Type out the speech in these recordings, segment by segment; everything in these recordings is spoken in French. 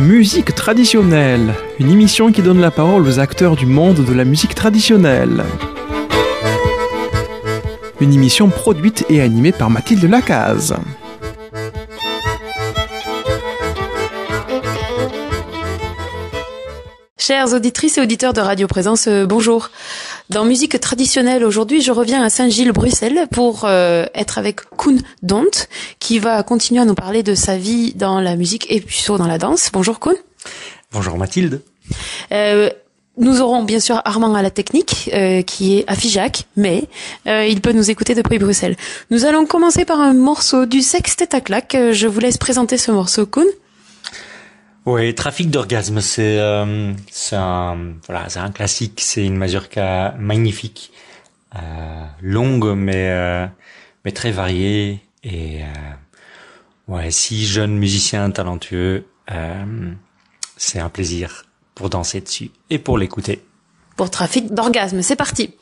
Musique traditionnelle, une émission qui donne la parole aux acteurs du monde de la musique traditionnelle. Une émission produite et animée par Mathilde Lacaze. Chères auditrices et auditeurs de Radio Présence, euh, bonjour. Dans musique traditionnelle aujourd'hui, je reviens à Saint-Gilles-Bruxelles pour euh, être avec Koen Dont, qui va continuer à nous parler de sa vie dans la musique et plutôt dans la danse. Bonjour Koen. Bonjour Mathilde. Euh, nous aurons bien sûr Armand à la technique, euh, qui est à Figeac, mais euh, il peut nous écouter depuis Bruxelles. Nous allons commencer par un morceau du Sextet à claque. Euh, Je vous laisse présenter ce morceau, Koen. Oui, Trafic d'orgasme, c'est euh, c'est un voilà, c'est un classique, c'est une mazurka magnifique, euh, longue mais euh, mais très variée et euh, ouais, six jeunes musiciens talentueux, euh, c'est un plaisir pour danser dessus et pour l'écouter. Pour Trafic d'orgasme, c'est parti.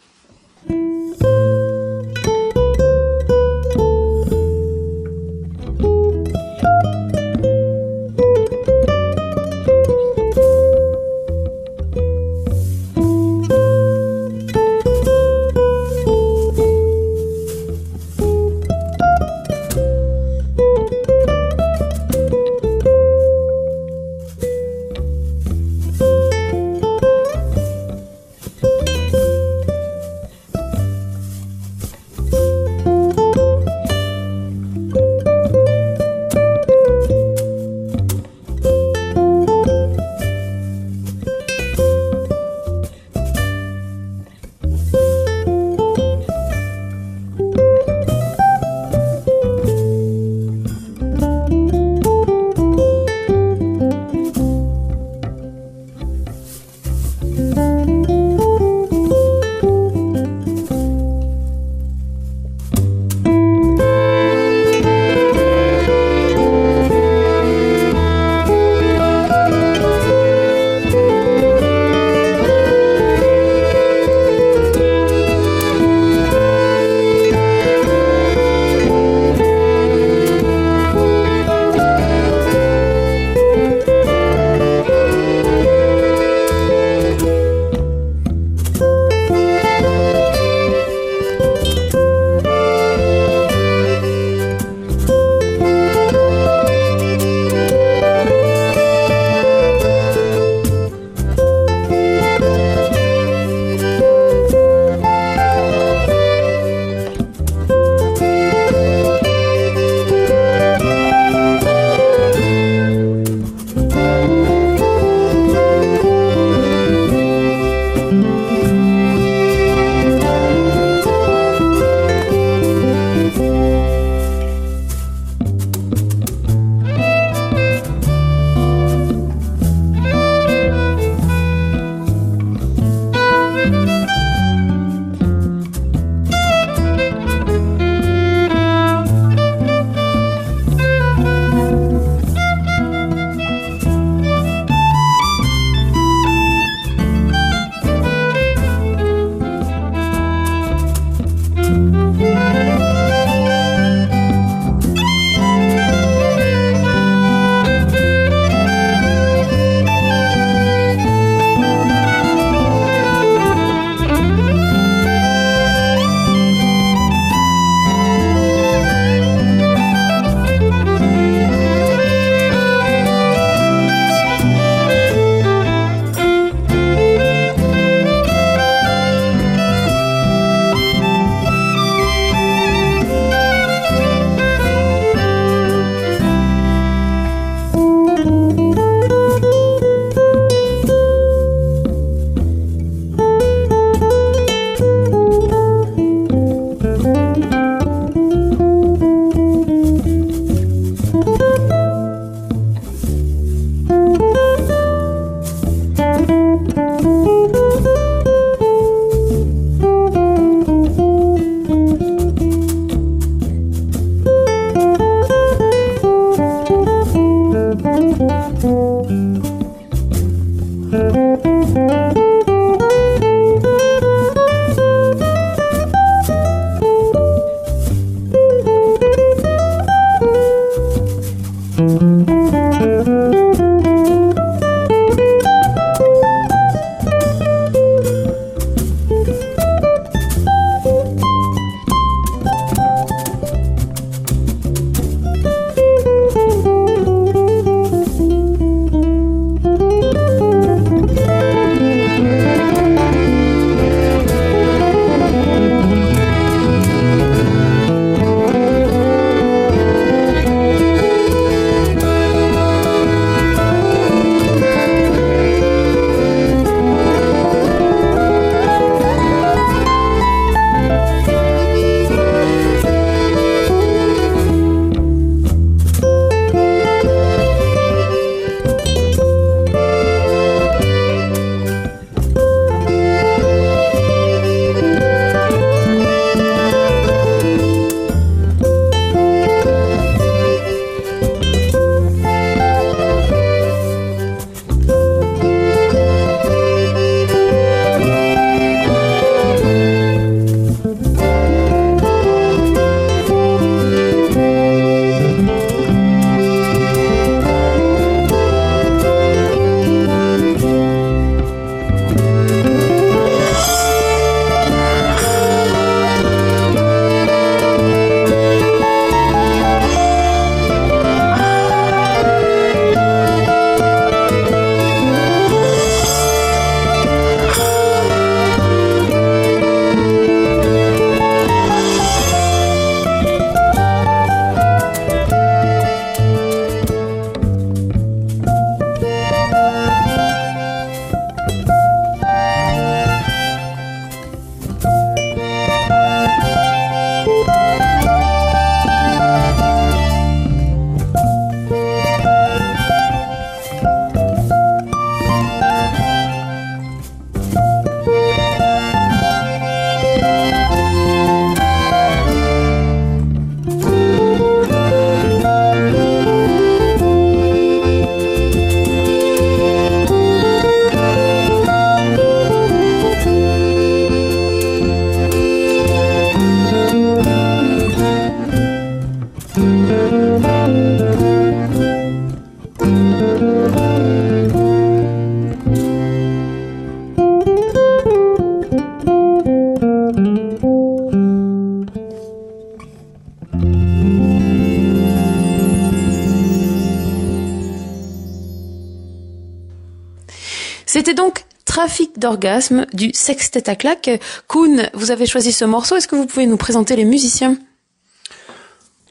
Trafic d'orgasme du Sextet à claque. Kuhn, vous avez choisi ce morceau. Est-ce que vous pouvez nous présenter les musiciens?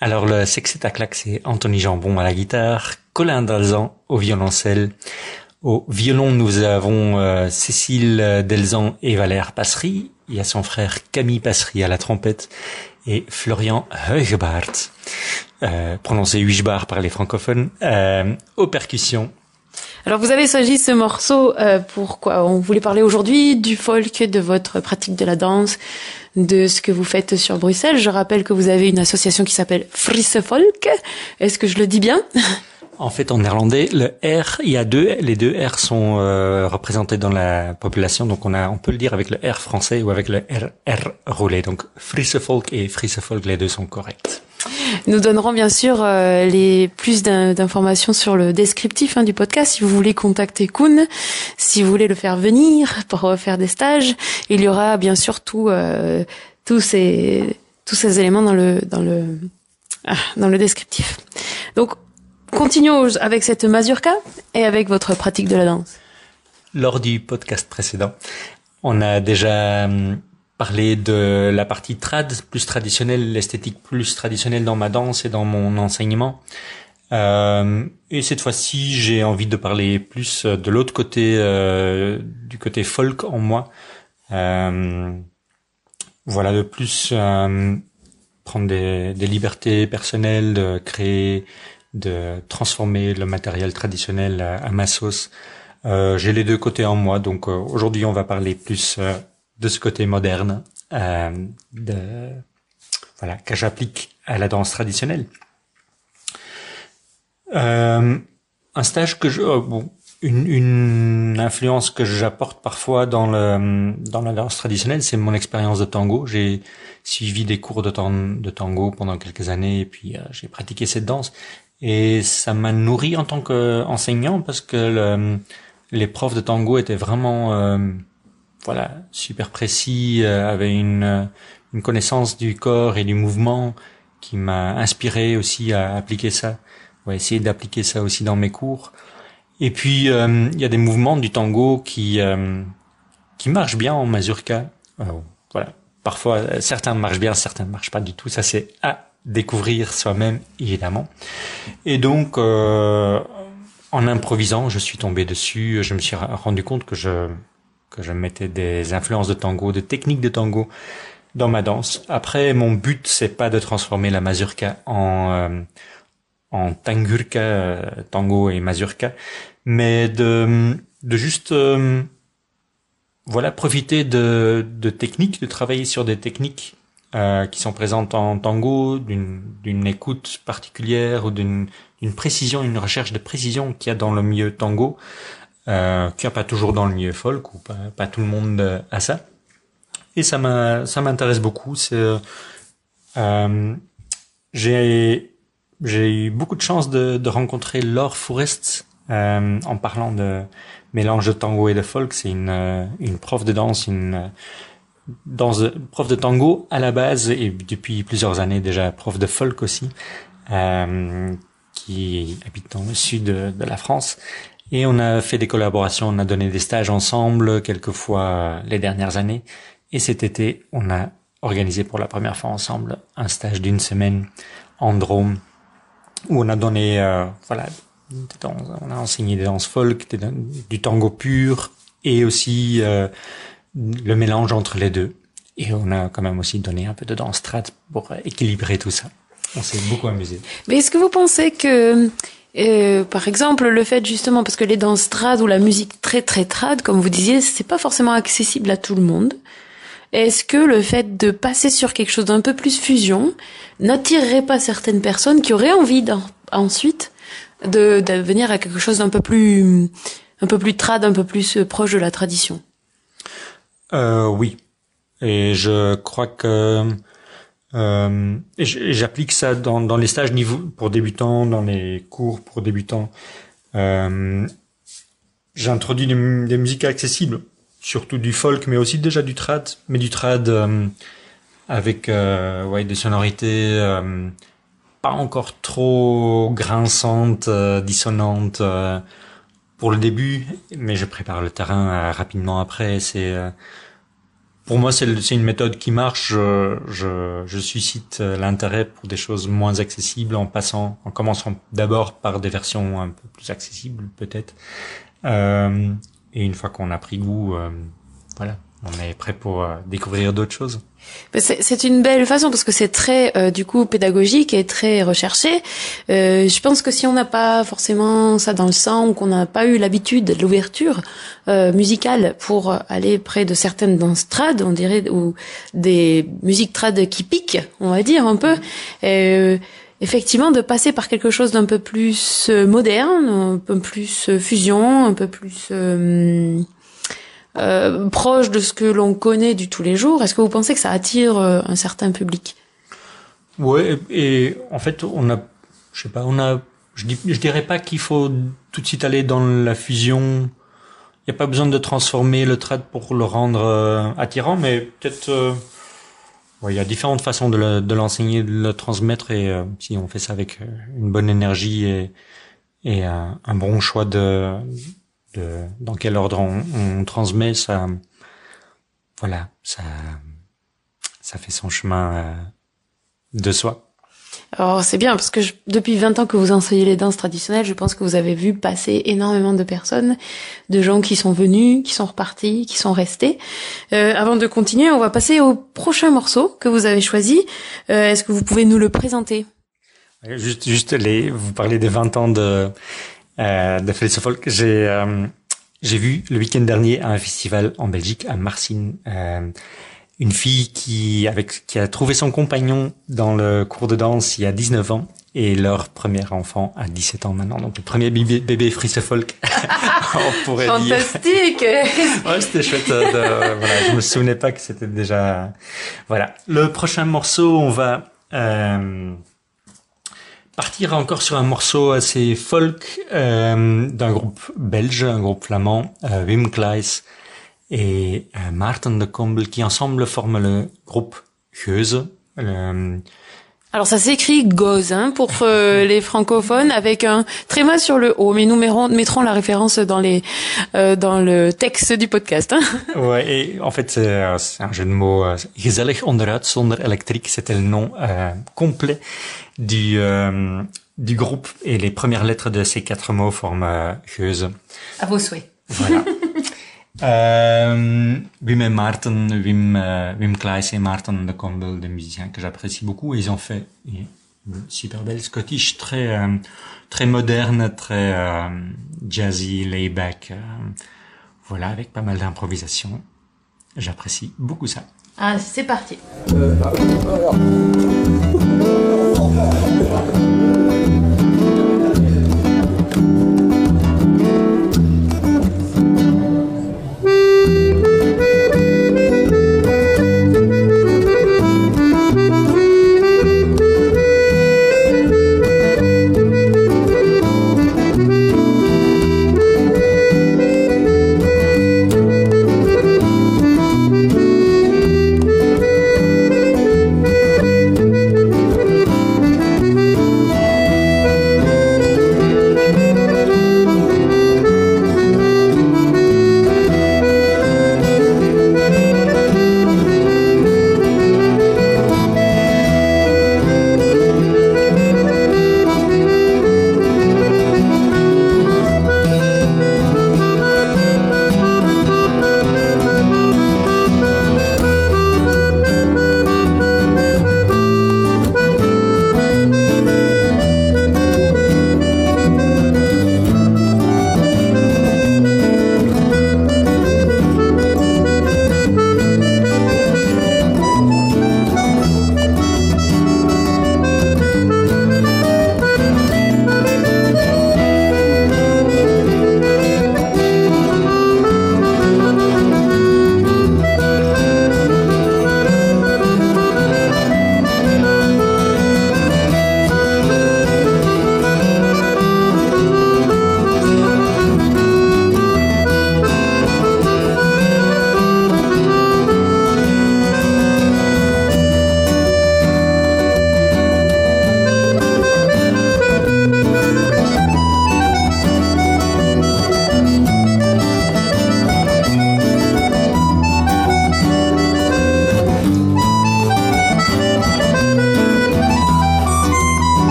Alors le Sextet à claque, c'est Anthony Jambon à la guitare, Colin Dalzan au violoncelle. Au violon, nous avons euh, Cécile Delzan et Valère Passery. Il y a son frère Camille Passery à la trompette et Florian Heugebart, euh, prononcé Huichbar par les francophones, euh, aux percussions. Alors vous avez choisi ce morceau euh, pourquoi On voulait parler aujourd'hui du folk, de votre pratique de la danse, de ce que vous faites sur Bruxelles. Je rappelle que vous avez une association qui s'appelle Frisse Folk. Est-ce que je le dis bien? En fait, en néerlandais, le R, il y a deux, les deux R sont euh, représentés dans la population, donc on a, on peut le dire avec le R français ou avec le R, R roulé. Donc Frisse Folk et Frisse Folk, les deux sont corrects. Nous donnerons bien sûr euh, les plus d'informations sur le descriptif hein, du podcast. Si vous voulez contacter Kuhn, si vous voulez le faire venir pour faire des stages, il y aura bien sûr tout, euh, tous ces tous ces éléments dans le dans le ah, dans le descriptif. Donc continuons avec cette mazurka et avec votre pratique de la danse. Lors du podcast précédent, on a déjà hum, parler de la partie trad plus traditionnelle, l'esthétique plus traditionnelle dans ma danse et dans mon enseignement. Euh, et cette fois-ci, j'ai envie de parler plus de l'autre côté, euh, du côté folk en moi. Euh, voilà, de plus euh, prendre des, des, libertés personnelles, de créer, de transformer le matériel traditionnel à, à ma sauce. Euh, j'ai les deux côtés en moi, donc aujourd'hui on va parler plus de ce côté moderne euh, de, voilà, que j'applique à la danse traditionnelle. Euh, un stage que je, oh, bon, une, une, influence que j'apporte parfois dans le dans la danse traditionnelle, c'est mon expérience de tango. J'ai suivi des cours de, tango pendant quelques années et puis euh, j'ai pratiqué cette danse et ça m'a nourri en tant qu'enseignant parce que le, les profs de tango étaient vraiment euh, voilà, super précis, euh, avait une, euh, une connaissance du corps et du mouvement qui m'a inspiré aussi à appliquer ça. On va essayer d'appliquer ça aussi dans mes cours. Et puis euh, il y a des mouvements du tango qui qui marchent bien en mazurka. voilà, parfois certains marchent bien, certains marchent pas du tout. Ça c'est à découvrir soi-même évidemment. Et donc en improvisant, je suis tombé dessus. Je me suis rendu compte que je que je mettais des influences de tango, de techniques de tango dans ma danse. Après, mon but c'est pas de transformer la mazurka en euh, en tangurka, euh, tango et mazurka, mais de de juste euh, voilà profiter de de techniques, de travailler sur des techniques qui sont présentes en tango, d'une écoute particulière ou d'une d'une précision, une recherche de précision qu'il y a dans le milieu tango euh, qu'il n'y a pas toujours dans le milieu folk ou pas, pas tout le monde euh, a ça. Et ça m'intéresse beaucoup. C'est, euh, euh, j'ai, j'ai eu beaucoup de chance de, de rencontrer Laure Forest euh, en parlant de mélange de tango et de folk. C'est une, euh, une prof de danse, une danse, prof de tango à la base et depuis plusieurs années déjà prof de folk aussi, qui habite dans le sud de la France et on a fait des collaborations, on a donné des stages ensemble quelquefois les dernières années. Et cet été, on a organisé pour la première fois ensemble un stage d'une semaine en Drôme où on a donné, euh, voilà, on a enseigné des danses folk, du tango pur et aussi euh, le mélange entre les deux. Et on a quand même aussi donné un peu de danse strat pour équilibrer tout ça. On s'est beaucoup amusé. Mais est-ce que vous pensez que euh, par exemple, le fait justement, parce que les danses trad ou la musique très très trad, comme vous disiez, c'est pas forcément accessible à tout le monde. Est-ce que le fait de passer sur quelque chose d'un peu plus fusion n'attirerait pas certaines personnes qui auraient envie ensuite de, de venir à quelque chose d'un peu plus un peu plus trad, un peu plus euh, proche de la tradition? Euh, Oui, et je crois que euh, et j'applique ça dans, les stages pour débutants, dans les cours pour débutants. Euh, J'introduis des, musiques accessibles, surtout du folk, mais aussi déjà du trad, mais du trad euh, avec des sonorités pas encore trop grinçantes, dissonantes. pour le début, mais je prépare le terrain rapidement après. C'est pour moi, c'est une méthode qui marche. Je, je, je suscite l'intérêt pour des choses moins accessibles en passant, en commençant d'abord par des versions un peu plus accessibles, peut-être. Euh, et une fois qu'on a pris goût, euh, voilà, on est prêt pour euh, découvrir d'autres choses. C'est une belle façon parce que c'est très euh, du coup pédagogique et très recherché. Euh, je pense que si on n'a pas forcément ça dans le sang ou qu'on n'a pas eu l'habitude de l'ouverture euh, musicale pour aller près de certaines danses trad, on dirait, ou des musiques trad qui piquent, on va dire un peu. effectivement, de passer par quelque chose d'un peu plus moderne, un peu plus fusion, un peu plus euh, proche de ce que l'on connaît du tous les jours. Est-ce que vous pensez que ça attire euh, un certain public? Ouais, et, en fait, on a, je sais pas, on a, je, dirais pas qu'il faut tout de suite aller dans la fusion. Il n'y a pas besoin de transformer le trad pour le rendre euh, attirant, mais peut-être. Ouais, il y a différentes façons de l'enseigner, de le transmettre, et si on fait ça avec une bonne énergie et un bon choix de, de dans quel ordre on, on, transmet, ça, voilà, ça, ça fait son chemin euh, de soi. Alors c'est bien parce que je, depuis 20 ans que vous enseignez les danses traditionnelles, je pense que vous avez vu passer énormément de personnes, de gens qui sont venus, qui sont repartis, qui sont restés. Euh, avant de continuer, on va passer au prochain morceau que vous avez choisi. Euh, Est-ce que vous pouvez nous le présenter? Juste, juste les, vous parlez des 20 ans de euh, de Felice Folk. J'ai euh, j'ai vu le week-end dernier à un festival en Belgique à Marcin euh, une fille qui avec qui a trouvé son compagnon dans le cours de danse il y a 19 ans et leur premier enfant a 17 ans maintenant. Donc le premier bébé, bébé Folk, on pourrait Fantastique. dire. ouais, c'était chouette. De, voilà, je me souvenais pas que c'était déjà. Voilà. Le prochain morceau, on va. Euh, partir encore sur un morceau assez folk euh, d'un groupe belge, un groupe flamand, euh, Wim Kleis et euh, Maarten de Combel, qui ensemble forment le groupe Geuse. Alors ça s'écrit Goz hein, pour euh, les francophones avec un tréma sur le haut, mais nous mettrons, la référence dans les euh, dans le texte du podcast. Hein. Ouais, et en fait c'est un jeu de mots. Gezellig onderuit zonder elektriek, c'était le nom complet du, euh, du groupe et les premières lettres de ces quatre mots forment euh, Geuse. À vos souhaits. Voilà. euh, Wim et Martin, Wim, euh, Wim Klaes et Martin de Campbell, des musiciens que j'apprécie beaucoup. Ils ont fait une super belle Scottish, très euh, très moderne, très euh, jazzy, layback. voilà, avec pas mal d'improvisation. J'apprécie beaucoup ça. Ah, c'est parti.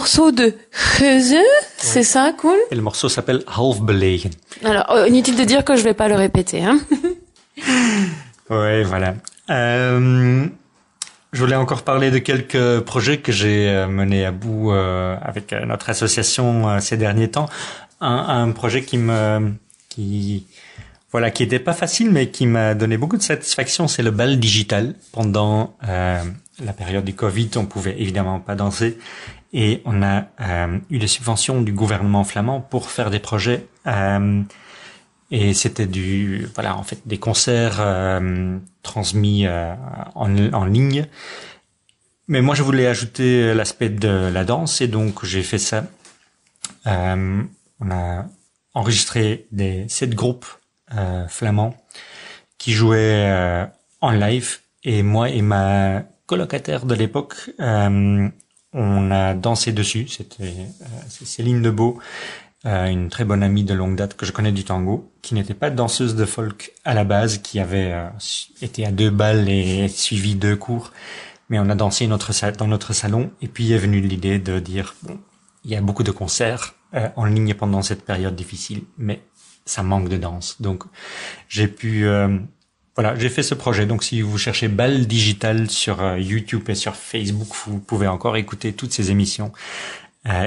Morceau de Geuze, c'est ça, cool Et le morceau s'appelle Half Belegen. Alors, euh, inutile de dire que je vais pas le répéter. Hein ouais, voilà. Euh, je voulais encore parler de quelques projets que j'ai euh, menés à bout euh, avec notre association ces derniers temps. Un, un, projet qui me, qui, voilà, qui était pas facile, mais qui m'a donné beaucoup de satisfaction, c'est le bal digital. Pendant la période du Covid, on pouvait évidemment pas danser, et on a eu des subventions du gouvernement flamand pour faire des projets et c'était du voilà en fait des concerts euh, transmis euh, en, en, ligne. Mais moi je voulais ajouter l'aspect de la danse et donc j'ai fait ça. Euh, on a enregistré des sept groupes euh, flamands qui jouaient en live. Et moi et ma colocataire de l'époque on a dansé dessus. C'était Céline Debeau euh, une très bonne amie de longue date que je connais du tango, qui n'était pas danseuse de folk à la base, qui avait euh, été à deux balles et suivi deux cours, mais on a dansé notre, dans notre salon, et puis est venue l'idée de dire, bon, il y a beaucoup de concerts euh, en ligne pendant cette période difficile, mais ça manque de danse. Donc j'ai pu... voilà, j'ai fait ce projet. Donc si vous cherchez Balle Digital sur YouTube et sur Facebook, vous pouvez encore écouter toutes ces émissions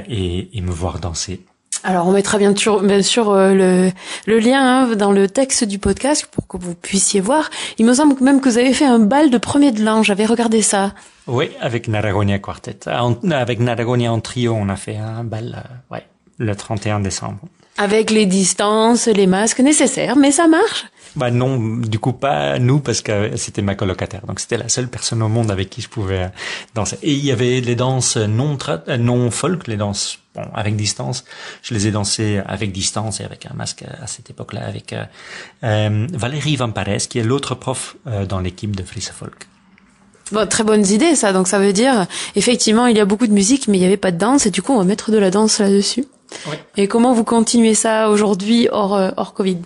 et, et me voir danser. Alors on mettra bien sûr, bien sûr euh, le, le, lien hein, dans le texte du podcast pour que vous puissiez voir. Il me semble même que vous avez fait un bal de premier de l'an, j'avais regardé ça. Oui, avec Naragonia Quartet. avec Naragonia en trio, on a fait un bal euh, ouais, le 31 décembre. Avec les distances, les masques nécessaires, mais ça marche bah non, du coup pas nous parce que c'était ma colocataire. Donc c'était la seule personne au monde avec qui je pouvais danser. Et il y avait les danses non non folk, les danses bon avec distance. Je les ai dansées avec distance et avec un masque à cette époque-là avec euh, euh Valérie Vampares qui est l'autre prof euh, dans l'équipe de Frisse Folk. Bon, très bonnes idées ça. Donc ça veut dire effectivement il y a beaucoup de musique mais il n'y avait pas de danse et du coup on va mettre de la danse là-dessus. Oui. Et comment vous continuez ça aujourd'hui hors euh, hors Covid?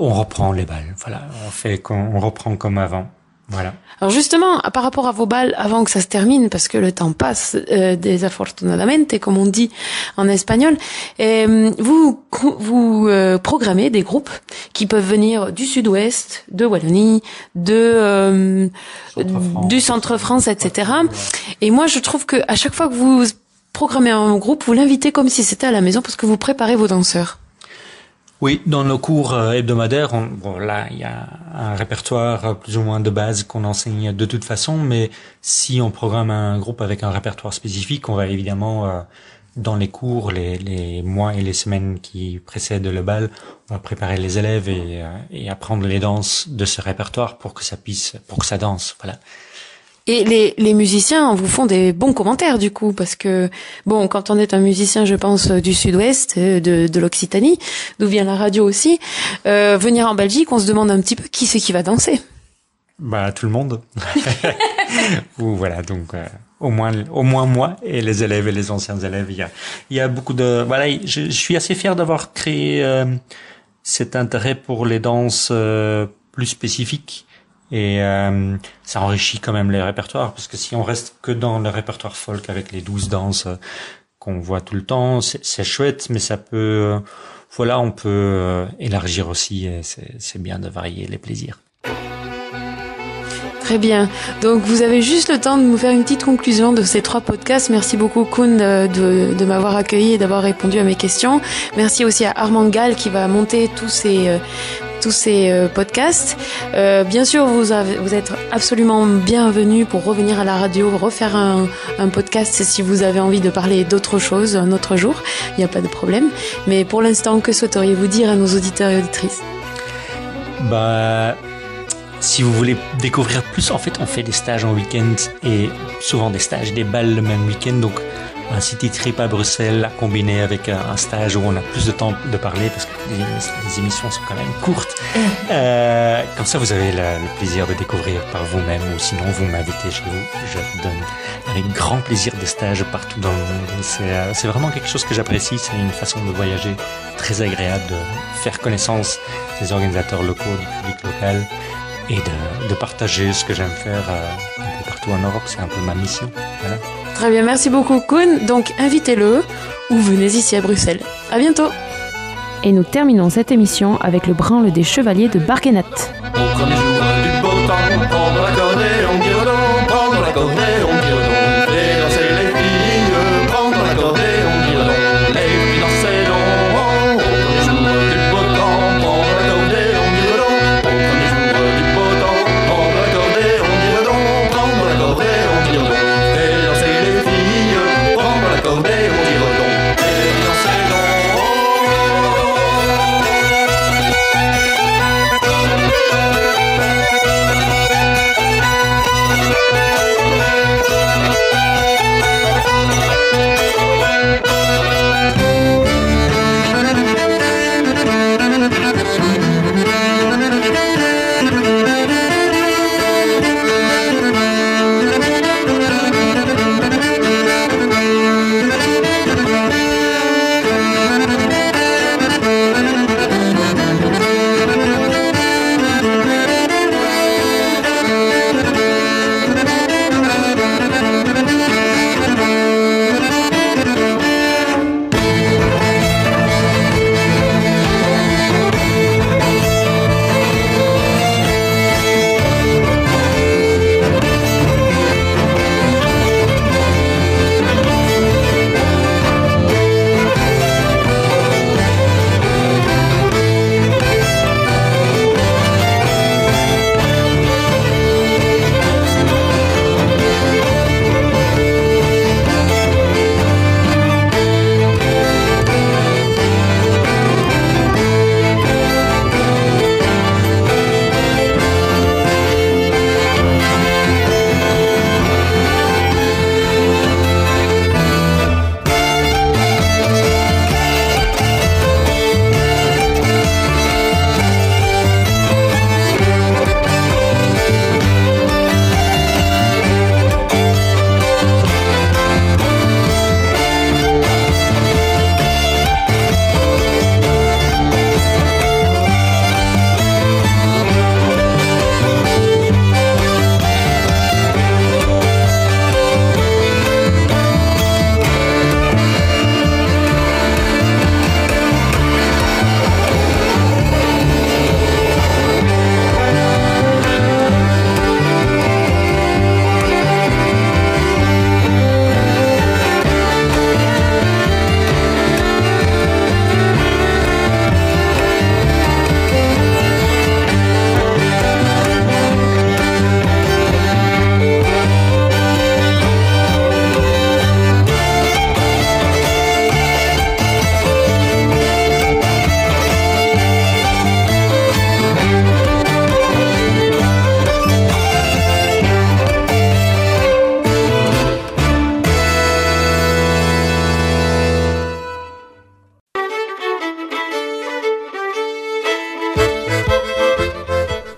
On reprend les balles. Voilà, on fait, on reprend comme avant. Voilà. Alors justement, par rapport à vos balles, avant que ça se termine, parce que le temps passe euh, desafortunadamente, comme on dit en espagnol, euh, vous vous euh, programmez des groupes qui peuvent venir du Sud-Ouest, de Wallonie, de euh, du Centre-France, etc. Et moi, je trouve que à chaque fois que vous programmez un groupe, vous l'invitez comme si c'était à la maison, parce que vous préparez vos danseurs. Oui, dans nos cours euh, hebdomadaires, on, bon, là, il y a un répertoire euh, plus ou moins de base qu'on enseigne de toute façon, mais si on programme un groupe avec un répertoire spécifique, on va évidemment, euh, dans les cours, les, mois et les semaines qui précèdent le bal, on va préparer les élèves et, et apprendre les danses de ce répertoire pour que ça puisse, pour que ça danse, voilà. Et les, les musiciens vous font des bons commentaires du coup, parce que bon, quand on est un musicien, je pense du Sud-Ouest, euh, de, de l'Occitanie, d'où vient la radio aussi, euh, venir en Belgique, on se demande un petit peu qui c'est qui va danser. Bah tout le monde. Ou voilà donc. Euh, au moins au moins moi et les élèves et les anciens élèves il y a il y a beaucoup de voilà je, je suis assez fier d'avoir créé euh, cet intérêt pour les danses euh, plus spécifiques et euh, ça enrichit quand même les répertoires, parce que si on reste que dans le répertoire folk avec les douze danses euh, qu'on voit tout le temps, c'est chouette, mais ça peut, euh, voilà, on peut élargir aussi, et c'est bien de varier les plaisirs. Très bien. Donc vous avez juste le temps de nous faire une petite conclusion de ces trois podcasts. Merci beaucoup Kuhn de, de m'avoir accueilli et d'avoir répondu à mes questions. Merci aussi à Armand Gall qui va monter tous ces tous ces euh, podcasts. Euh, bien sûr, vous, avez, vous êtes absolument bienvenue pour revenir à la radio, refaire un, un podcast si vous avez envie de parler d'autre chose un autre jour. Il n'y a pas de problème. Mais pour l'instant, que souhaiteriez-vous dire à nos auditeurs et auditrices? Bah, si vous voulez découvrir plus, en fait, on fait des stages en week-end et souvent des stages, des balles le même week-end. Donc, un city trip à Bruxelles combiné avec un stage où on a plus de temps de parler parce que les, émissions sont quand même courtes. Euh, comme ça, vous avez le, plaisir de découvrir par vous-même ou sinon vous m'invitez chez vous. Je donne avec grand plaisir des stages partout dans le monde. Euh, c'est vraiment quelque chose que j'apprécie. C'est une façon de voyager très agréable, de faire connaissance des organisateurs locaux, du public local et de, partager ce que j'aime faire un peu partout en Europe. C'est un peu ma mission. Très bien, merci beaucoup Kuhn. Donc invitez-le ou venez ici à Bruxelles. À bientôt. Et nous terminons cette émission avec le branle des chevaliers de Barguenat.